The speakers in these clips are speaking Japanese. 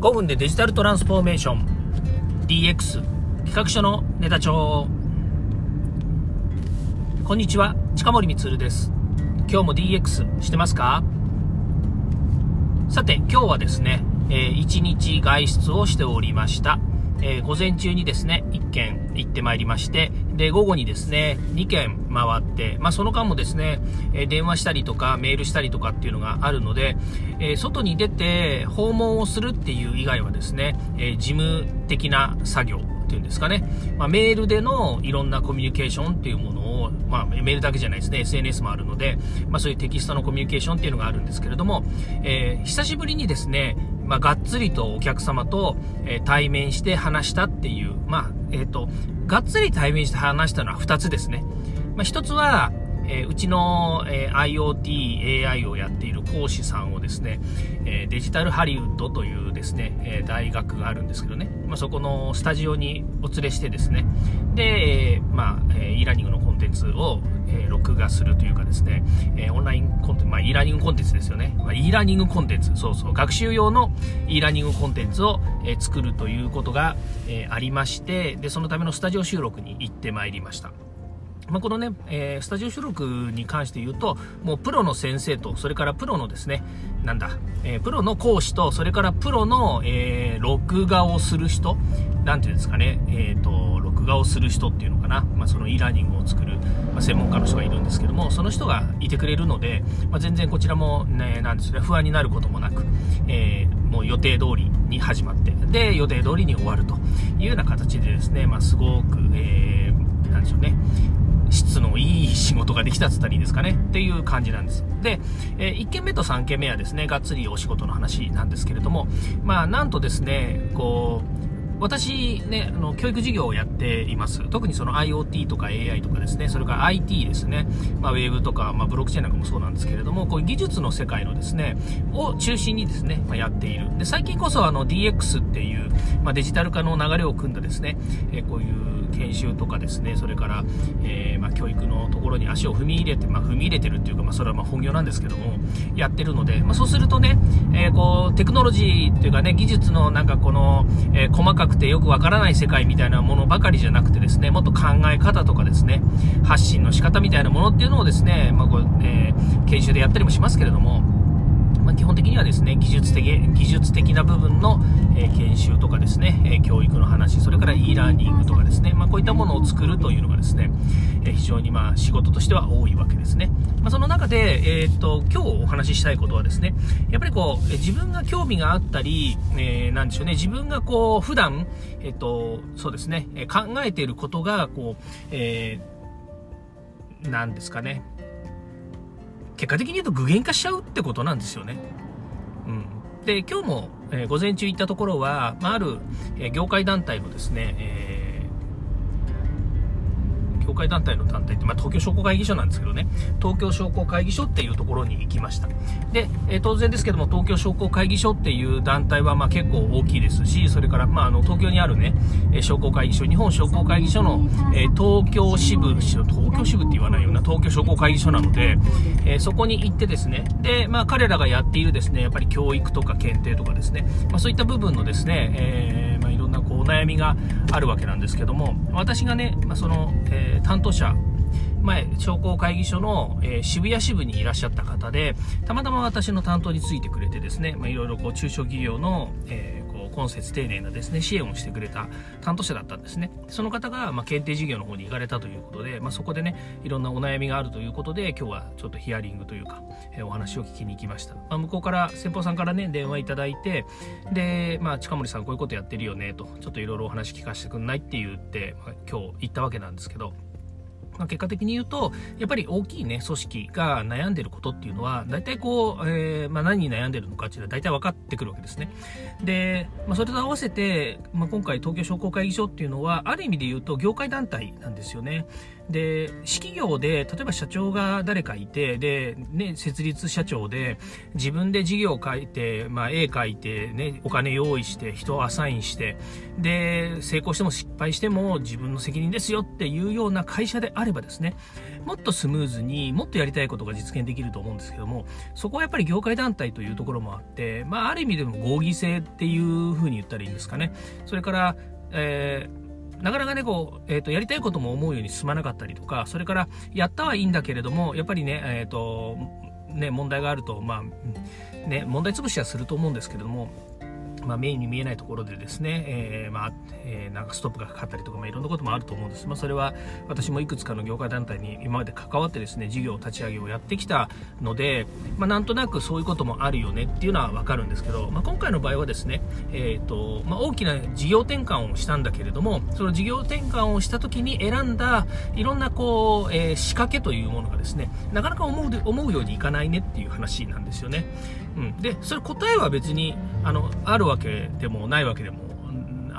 5分でデジタルトランスフォーメーション。DX 企画書のネタ帳。こんにちは。近森光です。今日も DX してますか？さて今日はですね、えー、1日外出をしておりました。えー、午前中にですね、1軒行ってまいりまして、で、午後にですね、2軒回って、まあ、その間もですね、え、電話したりとか、メールしたりとかっていうのがあるので、え、外に出て訪問をするっていう以外はですね、え事務的な作業っていうんですかね、まあ、メールでのいろんなコミュニケーションっていうものを、まあ、メールだけじゃないですね、SNS もあるので、まあ、そういうテキストのコミュニケーションっていうのがあるんですけれども、え久しぶりにですね、まあ、がっつりとお客様と、え、対面して話したっていう、まあ、えっ、ー、と、がっつり対面して話したのは2つですね。まあ、1つは、えー、うちの、えー、IoT、AI をやっている講師さんをですね、えー、デジタルハリウッドというですね、え大学があるんですけどね、まあ、そこのスタジオにお連れしてですね、で、えまあ、え e ラーニングのコンテンツを、え録画するというかですね、えオンラインコンテンツ、まあ、e ラーニングコンテンツですよね。まあ、e ラーニングコンテンツ、そうそう、学習用の e ラーニングコンテンツを、え作るということが、えありまして、で、そのためのスタジオ収録に行ってまいりました。まあ、このね、えー、スタジオ収録に関して言うと、もうプロの先生と、それからプロのですね、なんだ、えー、プロの講師と、それからプロの、えー、録画をする人、なんていうんですかね、えっ、と、録画をする人っていうのかな、まあ、その e ラーニングを作る、まあ、専門家の人がいるんですけども、その人がいてくれるので、まあ、全然こちらもね、なんですね、不安になることもなく、えもう予定通りに始まって、で、予定通りに終わるというような形でですね、まあ、すごく、えー、なんでしょうね、質のいい仕事ができたつったらいいですかねっていう感じなんです。で、えー、1件目と3件目はですね、がっつりお仕事の話なんですけれども、まあ、なんとですね、こう、私ね、あの、教育事業をやっています。特にその IoT とか AI とかですね、それから IT ですね、まあ、ウェブとか、まあ、ブロックチェーンなんかもそうなんですけれども、こういう技術の世界のですね、を中心にですね、まあ、やっている。で、最近こそあの DX っていう、まあ、デジタル化の流れを組んだですね、え、こういう研修とかですね、それから、えー、まあ、教育のところに足を踏み入れて、まあ、踏み入れてるっていうか、まあ、それはま本業なんですけども、やってるので、ま、そうするとね、えー、こう、テクノロジーっていうかね、技術のなんかこの、え細かくてよくわからない世界みたいなものばかりじゃなくてですね、もっと考え方とかですね、発信の仕方みたいなものっていうのをですね、まこうえ、研修でやったりもしますけれども、まあ、基本的にはですね、技術的、技術的な部分の、えー、研修とかですね、えー、教育の話、それから e ラーニングとかですね、まあ、こういったものを作るというのがですね、えー、非常にまあ仕事としては多いわけですね。まあ、その中で、えっと、今日お話ししたいことはですね、やっぱりこう、自分が興味があったり、えなんでしょうね、自分がこう、普段、えっと、そうですね、考えていることが、こう、えなんですかね、結果的に言うと具現化しちゃうってことなんですよね。うん。で、今日も、えー、午前中行ったところは、まあ、ある、えー、業界団体のですね、えー協会団体の団体って、まあ、東京商工会議所なんですけどね、東京商工会議所っていうところに行きました。で、えー、当然ですけども、東京商工会議所っていう団体はまあ結構大きいですし、それから、まあ、あの東京にあるね、え商工会議所、日本商工会議所の、えー、東京支部、東京支部って言わないような、東京商工会議所なので、えー、そこに行ってですね、で、まあ、彼らがやっているですね、やっぱり教育とか検定とかですね、まあ、そういった部分のですね、えー、お悩みがあるわけなんですけども、私がね、まあ、その、えー、担当者、前、商工会議所の、えー、渋谷支部にいらっしゃった方で、たまたま私の担当についてくれてですね、まあ、いろいろこう中小企業の、えー、こう今節丁寧なですね、支援をしてくれた担当者だったんですね。その方が、まあ、検定事業の方に行かれたということで、まあ、そこでね、いろんなお悩みがあるということで、今日はちょっとヒアリングというか、えー、お話を聞きに行きました。まあ、向こうから、先方さんからね、電話いただいて、で、まあ、近森さんこういうことやってるよね、と、ちょっといろいろお話聞かせてくんないって言って、まあ、今日行ったわけなんですけど、まあ、結果的に言うと、やっぱり大きいね、組織が悩んでることっていうのは、大体こう、えー、まあ、何に悩んでるのかっていうのは大体分かってくるわけですね。で、まあ、それと合わせて、まあ、今回東京商工会議所っていうのは、ある意味で言うと業界団体なんですよね。で、私企業で、例えば社長が誰かいて、で、ね、設立社長で、自分で事業を書いて、まあ、絵描いて、ね、お金用意して、人をアサインして、で、成功しても失敗しても自分の責任ですよっていうような会社であればですね、もっとスムーズにもっとやりたいことが実現できると思うんですけども、そこはやっぱり業界団体というところもあって、まあ、ある意味でも合議制っていうふうに言ったらいいんですかね。それから、えーなかなかね、こう、えっ、ー、と、やりたいことも思うように進まなかったりとか、それから、やったはいいんだけれども、やっぱりね、えっ、ー、と、ね、問題があると、まあ、ね、問題潰しはすると思うんですけれども、まあ、目に見えないところでですね、えー、まあ、えー、なんかストップがかかったりとか、まあ、いろんなこともあると思うんです。まあ、それは私もいくつかの業界団体に今まで関わってですね、事業立ち上げをやってきたので、まあ、なんとなくそういうこともあるよねっていうのはわかるんですけど、まあ、今回の場合はですね、えっ、ー、と、まあ、大きな事業転換をしたんだけれども、その事業転換をした時に選んだいろんなこう、えー、仕掛けというものがですね、なかなか思う思うようにいかないねっていう話なんですよね。うん。で、それ答えは別に、あの、あるわけでもないわけでも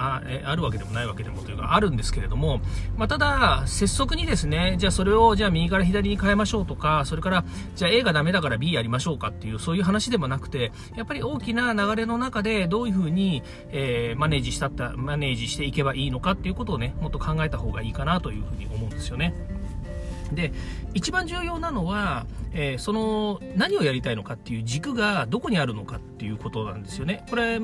ああるわけでもないわけでもというかあるんですけれども、まあ、ただ、拙速にですね、じゃあそれをじゃあ右から左に変えましょうとか、それからじゃあ A がダメだから B やりましょうかっていうそういう話でもなくて、やっぱり大きな流れの中でどういうふうに、えー、マネージしたった、マネージしていけばいいのかっていうことをね、もっと考えた方がいいかなというふうに思うんですよね。で一番重要なのは、えー、その何をやりたいのかっていう軸がどこにあるのかっていうことなんですよね。これ、あ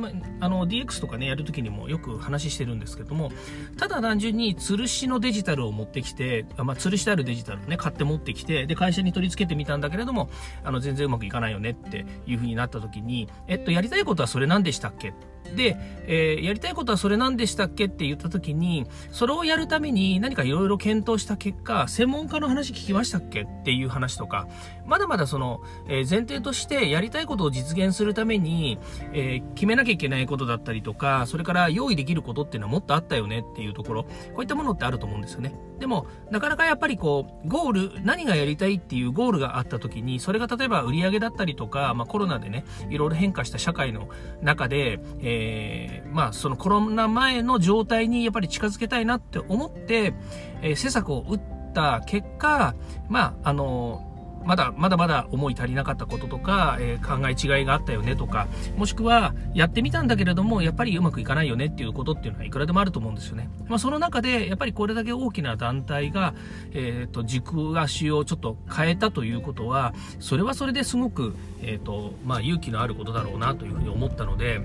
の DX とかね、やるときにもよく話してるんですけども、ただ単純に吊るしのデジタルを持ってきて、まあ、吊るしてあるデジタルをね、買って持ってきて、で、会社に取り付けてみたんだけれども、あの、全然うまくいかないよねっていうふうになったときに、えっと、やりたいことはそれ何でしたっけで、えー、やりたいことはそれ何でしたっけって言った時に、それをやるために何かいろいろ検討した結果、専門家の話聞きましたっけっていう話とか、まだまだその、えー、前提としてやりたいことを実現するために、えー、決めなきゃいけないことだったりとか、それから用意できることっていうのはもっとあったよねっていうところ、こういったものってあると思うんですよね。でも、なかなかやっぱりこう、ゴール、何がやりたいっていうゴールがあった時に、それが例えば売り上げだったりとか、まあコロナでね、いろいろ変化した社会の中で、えー、えまあそのコロナ前の状態にやっぱり近づけたいなって思って、えー、施策を打った結果、まああのまだまだまだ思い足りなかったこととか、えー、考え違いがあったよねとか、もしくはやってみたんだけれども、やっぱりうまくいかないよねっていうことっていうのはいくらでもあると思うんですよね。まあ、その中で、やっぱりこれだけ大きな団体が、えっ、ー、と、軸足をちょっと変えたということは、それはそれですごく、えっ、ー、と、まあ、勇気のあることだろうなというふうに思ったので、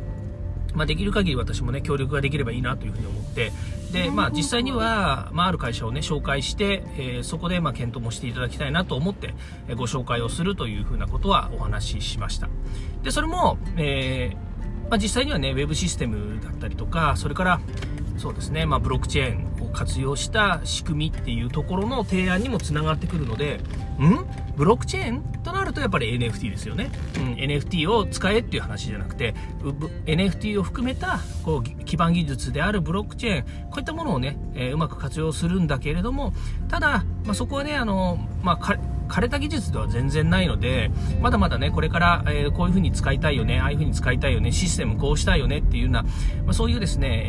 まあ、できる限り私もね、協力ができればいいなというふうに思って、で、まあ、実際には、まあ、ある会社をね、紹介して、えー、そこで、まあ、検討もしていただきたいなと思って、えー、ご紹介をするというふうなことはお話ししました。で、それも、えー、まあ、実際にはね、ウェブシステムだったりとか、それから、そうですね、まあ、ブロックチェーンを活用した仕組みっていうところの提案にもつながってくるので、ん？ブロックチェーン？となるとやっぱり NFT ですよね。うん、NFT を使えっていう話じゃなくて、NFT を含めたこう基盤技術であるブロックチェーン、こういったものをね、えー、うまく活用するんだけれども、ただ、まあ、そこはね、あの、まあ、枯れた技術では全然ないので、まだまだね、これから、えー、こういう風に使いたいよね、ああいう風に使いたいよね、システムこうしたいよねっていうような、まあ、そういうですね、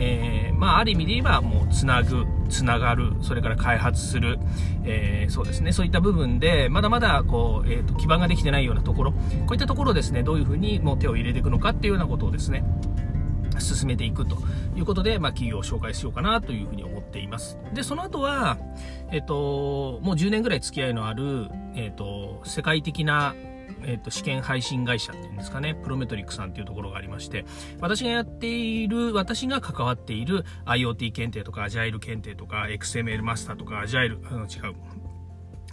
えー、まあ、ある意味で言えば、もう、つなぐ、つながる、それから開発する、えー、そうですね、そういった部分で、まだまだ、こう、えっ、と、基盤ができてないようなところ、こういったところですね、どういう風にもう手を入れていくのかっていうようなことをですね、進めていくということで、まあ、企業を紹介しようかなというふうに思っています。で、その後は、えっと、もう10年ぐらい付き合いのある、えっと、世界的なえっと、試験配信会社っていうんですかね、プロメトリックさんっていうところがありまして、私がやっている、私が関わっている IoT 検定とか、アジャイル検定とか、XML マスターとか、アジャイル、あの違う、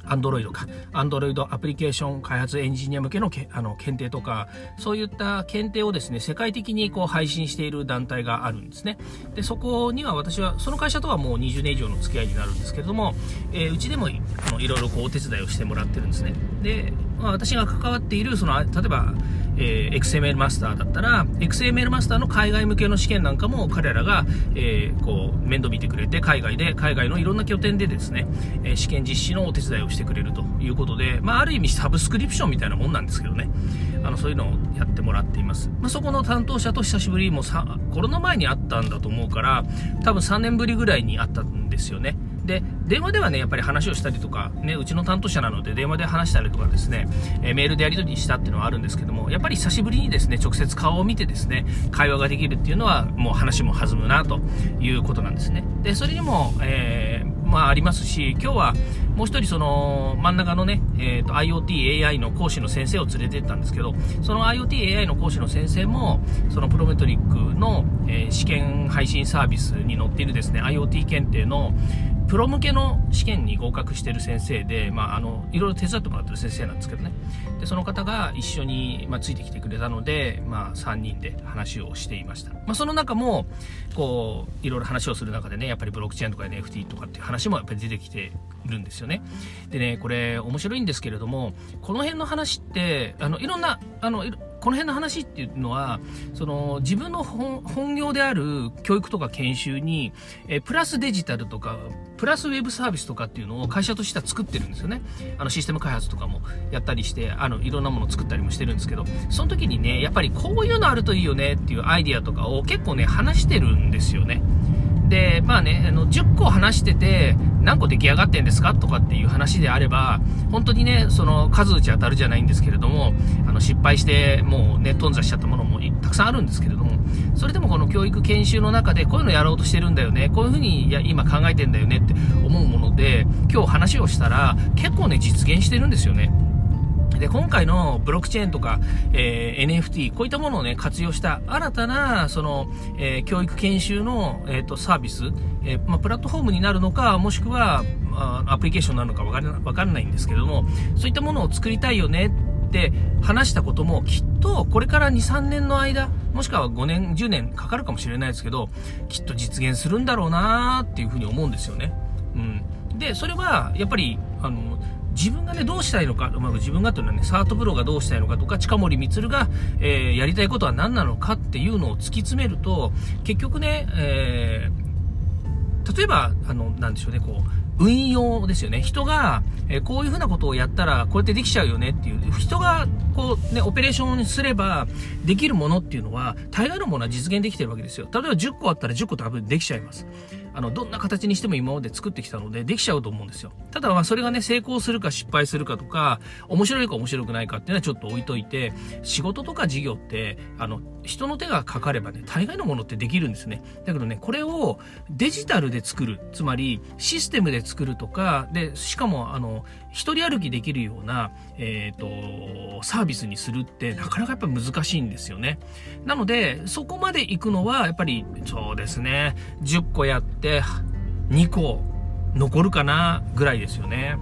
Android か、Android アプリケーション開発エンジニア向けのけあの検定とか、そういった検定をですね、世界的にこう配信している団体があるんですね。で、そこには私は、その会社とはもう20年以上の付き合いになるんですけれども、えー、うちでもあのいろいろこうお手伝いをしてもらってるんですね。で、まあ、私が関わっている、その、例えば、えー、XML マスターだったら、XML マスターの海外向けの試験なんかも彼らが、えー、こう、面倒見てくれて、海外で、海外のいろんな拠点でですね、えー、試験実施のお手伝いをしてくれるということで、まあ、ある意味サブスクリプションみたいなもんなんですけどね、あの、そういうのをやってもらっています。まあ、そこの担当者と久しぶりもさ、コロナ前に会ったんだと思うから、多分3年ぶりぐらいに会ったんですよね。で、電話ではね、やっぱり話をしたりとか、ね、うちの担当者なので電話で話したりとかですね、えメールでやり取りしたっていうのはあるんですけども、やっぱり久しぶりにですね、直接顔を見てですね、会話ができるっていうのは、もう話も弾むなということなんですね。で、それにも、えーまあ、ありますし、今日はもう一人その真ん中のね、えーと、IoT、AI の講師の先生を連れてったんですけど、その IoT、AI の講師の先生も、そのプロメトリックの、えー、試験配信サービスに載っているですね、IoT 検定の、プロ向けの試験に合格してる先生で、まあ、あのいろいろ手伝ってもらってる先生なんですけどね。でその方が一緒に、まあ、ついてきてくれたので、まあ、3人で話をしていました、まあ、その中もこういろいろ話をする中でねやっぱりブロックチェーンとか NFT とかっていう話もやっぱり出てきてるんですよね。でねこれ面白いんですけれどもこの辺の話ってあのいろんなあのこの辺の話っていうのは、その自分の本業である教育とか研修に、えプラスデジタルとか、プラスウェブサービスとかっていうのを会社としては作ってるんですよね。あのシステム開発とかもやったりして、あのいろんなものを作ったりもしてるんですけど、その時にね、やっぱりこういうのあるといいよねっていうアイディアとかを結構ね、話してるんですよね。で、まあね、あの、10個話してて、何個出来上がってんですか？とかっていう話であれば、本当にね、その数打ち当たるじゃないんですけれども、あの、失敗して、もうね、頓挫しちゃったものもたくさんあるんですけれども、それでもこの教育研修の中で、こういうのやろうとしてるんだよね、こういうふうにいや今考えてんだよねって思うもので、今日話をしたら、結構ね、実現してるんですよね。で、今回のブロックチェーンとか、えー、NFT、こういったものをね、活用した新たな、その、えー、教育研修の、えっ、ー、と、サービス、えまあ、プラットフォームになるのか、もしくは、あアプリケーションなのかわからわかんないんですけども、そういったものを作りたいよねって話したことも、きっとこれから2、3年の間、もしくは5年、10年かかるかもしれないですけど、きっと実現するんだろうなっていうふうに思うんですよね。うん。で、それは、やっぱり、あの、自分がね、どうしたいのか、まあ、自分がというのはね、サートプロがどうしたいのかとか、近森光が、えー、やりたいことは何なのかっていうのを突き詰めると、結局ね、えー、例えば、あの、なんでしょうね、こう、運用ですよね。人が、えこういうふうなことをやったら、こうやってできちゃうよねっていう、人が、こう、ね、オペレーションすれば、できるものっていうのは、大概のものは実現できてるわけですよ。例えば10個あったら10個多分できちゃいます。あの、どんな形にしても今まで作ってきたので、できちゃうと思うんですよ。ただ、まあ、それがね、成功するか失敗するかとか、面白いか面白くないかっていうのはちょっと置いといて、仕事とか事業って、あの、人の手がかかればね、大概のものってできるんですね。だけどね、これをデジタルで作る、つまり、システムで作るとか、で、しかも、あの、一人歩きできるような、えっ、ー、と、サービスにするって、なかなかやっぱ難しいんですよね。なので、そこまで行くのは、やっぱり、そうですね、10個やって、2個残るかな、ぐらいですよね。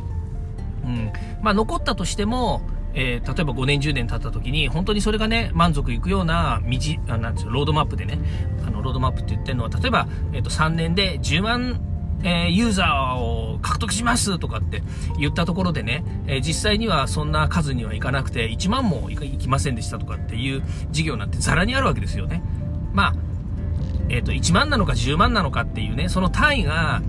うん。まあ、残ったとしても、えー、例えば5年、10年経った時に、本当にそれがね、満足いくような道、あなんですよ、ロードマップでね、あの、ロードマップって言ってるのは、例えば、えっ、ー、と、3年で10万えー、ユーザーを獲得しますとかって言ったところでね、えー、実際にはそんな数にはいかなくて、1万もいきませんでしたとかっていう事業なんてざらにあるわけですよね。まあ、えっ、ー、と、1万なのか10万なのかっていうね、その単位が、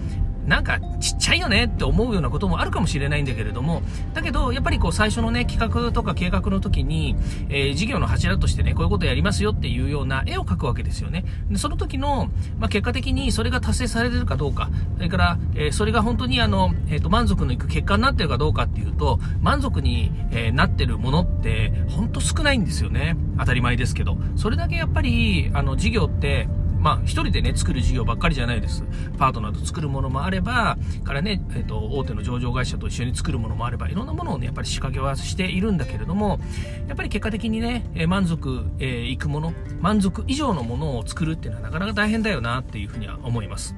なんかちっちゃいよねって思うようなこともあるかもしれないんだけれども、だけど、やっぱりこう最初のね、企画とか計画の時に、えー、事業の柱としてね、こういうことやりますよっていうような絵を描くわけですよね。でその時の、まあ、結果的にそれが達成されてるかどうか、それから、えー、それが本当にあの、えっ、ー、と、満足のいく結果になってるかどうかっていうと、満足に、えなってるものって、本当少ないんですよね。当たり前ですけど。それだけやっぱり、あの、事業って、まあ、一人でね、作る事業ばっかりじゃないです。パートナーと作るものもあれば、からね、えっ、ー、と、大手の上場会社と一緒に作るものもあれば、いろんなものをね、やっぱり仕掛けはしているんだけれども、やっぱり結果的にね、え満足、えー、いくもの、満足以上のものを作るっていうのはなかなか大変だよなっていうふうには思います。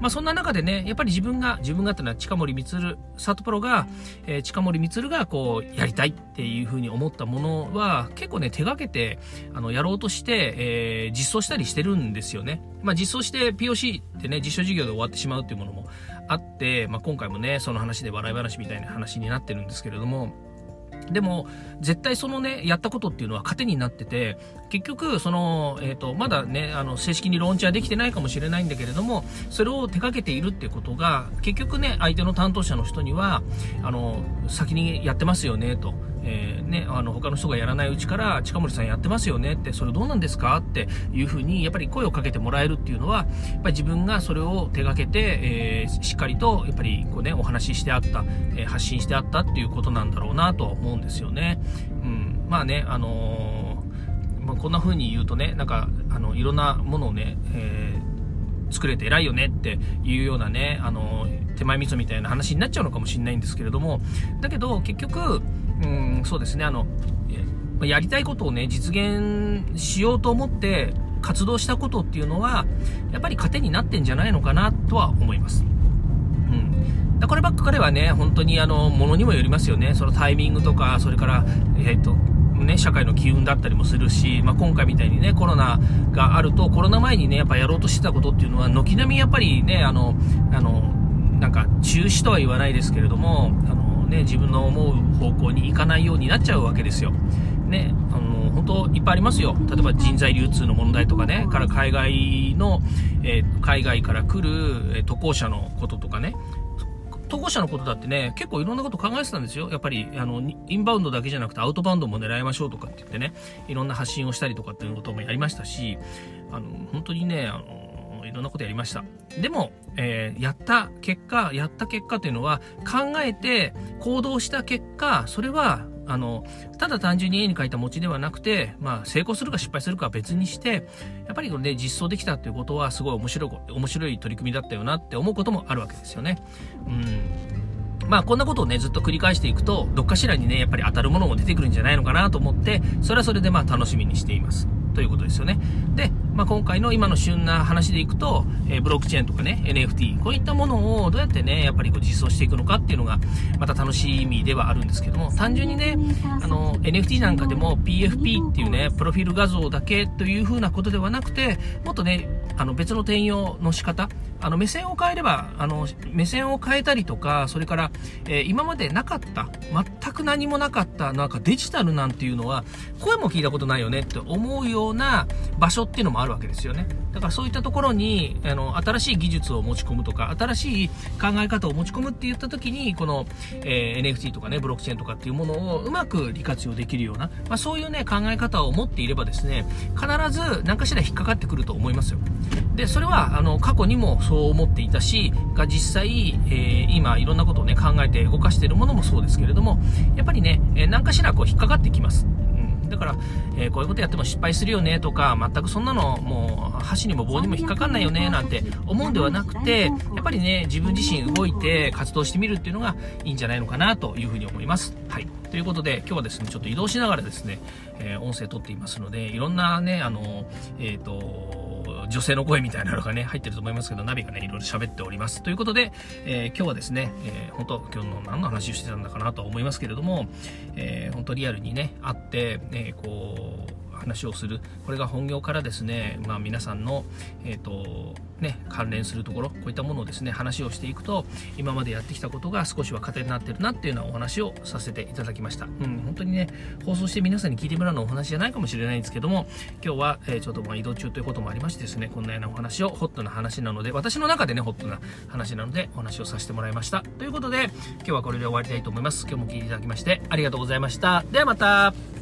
まあ、そんな中でね、やっぱり自分が、自分がっていうのは近森光、サトプロが、えー、近森光がこう、やりたいっていうふうに思ったものは、結構ね、手がけて、あの、やろうとして、えー、実装したりしてるんですよね。まあ、実装して POC ってね、実証事業で終わってしまうっていうものもあって、まあ、今回もね、その話で笑い話みたいな話になってるんですけれども、でも、絶対そのね、やったことっていうのは糧になってて、結局、その、えっ、ー、と、まだね、あの、正式にローンチはできてないかもしれないんだけれども、それを手掛けているっていうことが、結局ね、相手の担当者の人には、あの、先にやってますよね、と。えー、ね、あの、他の人がやらないうちから、近森さんやってますよねって、それどうなんですか？っていうふうに、やっぱり声をかけてもらえるっていうのは、やっぱり自分がそれを手がけて、えー、しっかりと、やっぱりこうね、お話ししてあった、えー、発信してあったっていうことなんだろうなとは思うんですよね。うん。まあね、あのまあ、こんな風に言うとね、なんか、あの、いろんなものをね、え作れて偉いよねっていうようなね、あの、手前味噌みたいな話になっちゃうのかもしれないんですけれども、だけど結局、うん、そうですね、あの、やりたいことをね、実現しようと思って活動したことっていうのは、やっぱり糧になってんじゃないのかなとは思います。うん。こればっかりはね、本当にあの、ものにもよりますよね。そのタイミングとか、それから、えっ、ー、と、ね、社会の機運だったりもするし、まあ、今回みたいにね、コロナがあると、コロナ前にね、やっぱやろうとしてたことっていうのは、軒並みやっぱりね、あの、あの、なんか中止とは言わないですけれども、あのね、自分の思う方向に行かないようになっちゃうわけですよ。ね、あの、本当いっぱいありますよ。例えば人材流通の問題とかね、から海外の、えー、海外から来る、え、渡航者のこととかね、投稿者のことだってね、結構いろんなこと考えてたんですよ。やっぱり、あの、インバウンドだけじゃなくてアウトバウンドも狙いましょうとかって言ってね、いろんな発信をしたりとかっていうこともやりましたし、あの、本当にね、あの、いろんなことやりました。でも、えー、やった結果、やった結果というのは、考えて行動した結果、それはあの、ただ単純に絵に描いた餅ではなくて、まあ、成功するか失敗するかは別にして、やっぱりこれね、実装できたっていうことは、すごい面白い、面白い取り組みだったよなって思うこともあるわけですよね。うん。まあ、こんなことをね、ずっと繰り返していくと、どっかしらにね、やっぱり当たるものも出てくるんじゃないのかなと思って、それはそれでまあ、楽しみにしています。ということですよね。で、まあ、今回の今の旬な話でいくと、えー、ブロックチェーンとかね、NFT、こういったものをどうやってね、やっぱりこう実装していくのかっていうのが、また楽しみではあるんですけども、単純にね、あの、NFT なんかでも PFP っていうね、プロフィール画像だけという風なことではなくて、もっとね、あの、別の転用の仕方、あの、目線を変えれば、あの、目線を変えたりとか、それから、えー、今までなかった、全く何もなかった、なんかデジタルなんていうのは、声も聞いたことないよねって思うような場所っていうのもあるわけですよね。だからそういったところに、あの、新しい技術を持ち込むとか、新しい考え方を持ち込むって言った時に、この、えー、NFT とかね、ブロックチェーンとかっていうものをうまく利活用できるような、まあ、そういうね、考え方を持っていればですね、必ず何かしら引っかかってくると思いますよ。で、それは、あの、過去にもそう思っていたし、が実際、えー、今いろんなことをね、考えて動かしているものもそうですけれども、やっぱりね、何かしらこう引っかかってきます。だから、えー、こういうことやっても失敗するよねとか、全くそんなのもう箸にも棒にも引っかかんないよねなんて思うんではなくて、やっぱりね、自分自身動いて活動してみるっていうのがいいんじゃないのかなというふうに思います。はい。ということで、今日はですね、ちょっと移動しながらですね、えー、音声撮っていますので、いろんなね、あの、えっ、ー、と、女性の声みたいなのがね、入ってると思いますけど、ナビがね、いろいろ喋っております。ということで、えー、今日はですね、えー、本当今日の何の話をしてたんだかなと思いますけれども、えー、本当リアルにね、会って、えー、こう、話をする。これが本業からですね、まあ、皆さんの、えーとね、関連するところこういったものをですね話をしていくと今までやってきたことが少しは糧になってるなっていうようなお話をさせていただきました、うん、本当にね放送して皆さんに聞いてもらうのお話じゃないかもしれないんですけども今日は、えー、ちょっとまあ移動中ということもありましてですねこんなようなお話をホットな話なので私の中でねホットな話なのでお話をさせてもらいました。ということで今日はこれで終わりたいと思います。今日も聞いていただきましてありがとうございました。ではまた。